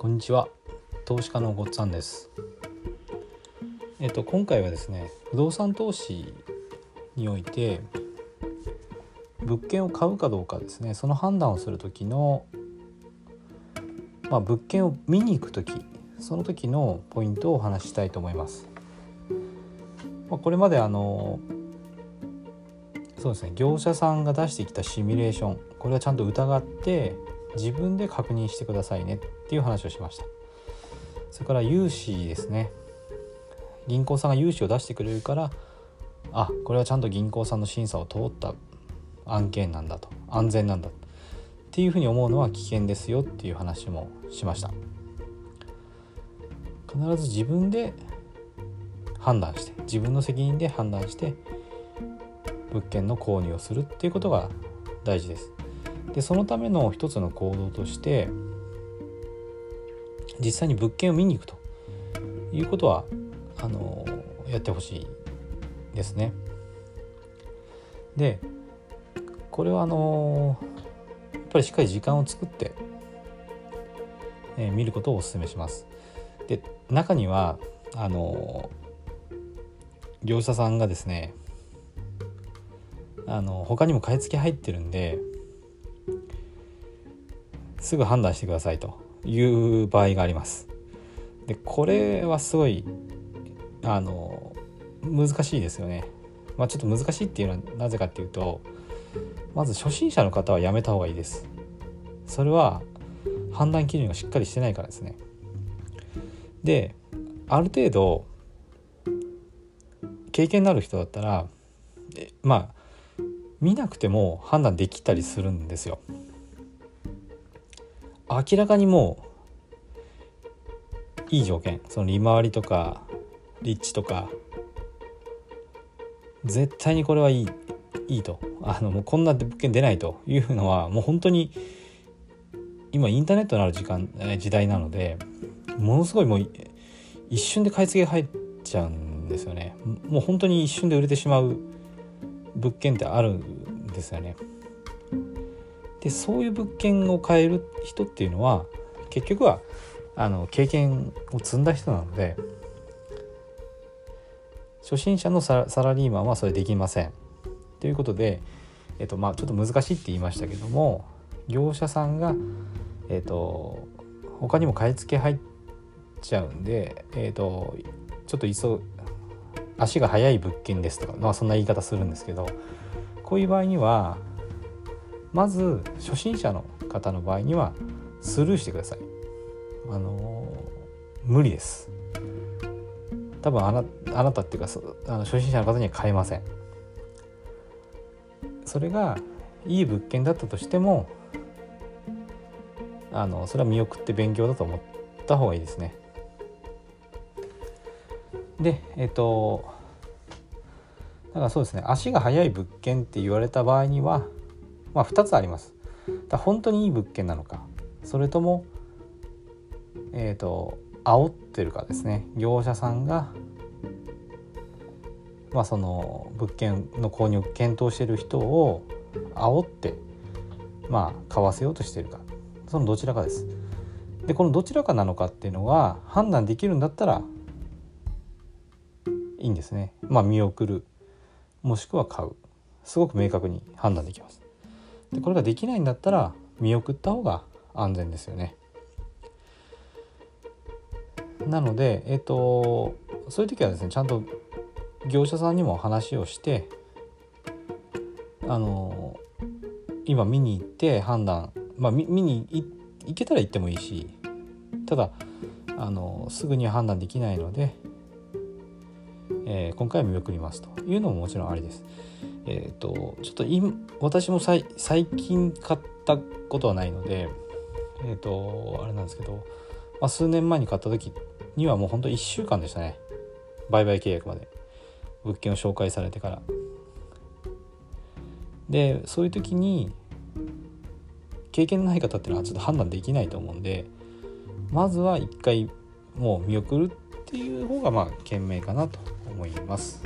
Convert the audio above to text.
こんにちは。投資家のごっつぁんです。えっと今回はですね不動産投資において物件を買うかどうかですね。その判断をする時のまあ、物件を見に行く時その時のポイントをお話ししたいと思います。まあ、これまであのそうですね業者さんが出してきたシミュレーションこれはちゃんと疑って自分で確認してくださいねっていう話をしました。それから融資ですね。銀行さんが融資を出してくれるからあこれはちゃんと銀行さんの審査を通った案件なんだと安全なんだっていうふうに思うのは危険ですよっていう話もしました。必ず自分で判断して自分の責任で判断して物件の購入をするっていうことが大事です。でそのための一つの行動として実際に物件を見に行くということはあのやってほしいですね。でこれはあのやっぱりしっかり時間を作って、えー、見ることをお勧めします。で中にはあの業者さんがですねあの他にも買い付け入ってるんですぐ判断してくださいという場合があります。でこれはすごいあの難しいですよね。まあ、ちょっと難しいっていうのはなぜかっていうとまず初心者の方はやめた方がいいです。それは判断基準がしっかりしてないからですね。である程度経験のある人だったらまあ見なくても判断できたりするんですよ。明らかにもういい条件その利回りとか立地とか絶対にこれはいいいいと。あのもうこんな物件出ないというのはもう本当に今インターネットのある時間時代なのでものすごいもう一瞬で買い付け入っちゃうんですよね。もう本当に一瞬で売れてしまう物件ってあるんですよね。でそういう物件を買える人っていうのは結局はあの経験を積んだ人なので初心者のサラリーマンはそれできません。ということで、えっとまあ、ちょっと難しいって言いましたけども業者さんが、えっと、他にも買い付け入っちゃうんで、えっと、ちょっと急足が速い物件ですとか、まあ、そんな言い方するんですけどこういう場合にはまず初心者の方の場合にはスルーしてください。あの無理です。多分あなあなたっていうかあの初心者の方には買えません。それがいい物件だったとしてもあのそれは見送って勉強だと思った方がいいですね。でえっ、とだからそうですね。足が速い物件って言われた場合にはまあ、2つあります。だ本当にいい物件なのかそれともえっ、ー、と煽ってるかですね業者さんがまあその物件の購入を検討している人を煽ってまあ買わせようとしてるかそのどちらかです。でこのどちらかなのかっていうのは判断できるんだったらいいんですね。まあ見送るもしくは買うすごく明確に判断できます。でこれができないんだったら見送った方が安全ですよね。なので、えっ、と、そういう時はですねちゃんと業者さんにも話をしてあの今見に行って判断まあ見に行けたら行ってもいいしただあのすぐには判断できないので、えー、今回は見送りますというのももちろんありです。えっ、ー、とちょっと今私も最近買ったことはないのでえっ、ー、とあれなんですけど、まあ、数年前に買った時にはもうほんと1週間でしたね。売買契約まで。物件を紹介されてから。でそういう時に経験のない方っていうのはちょっと判断できないと思うんでまずは一回もう見送るっていう方がまあ賢明かなと思います。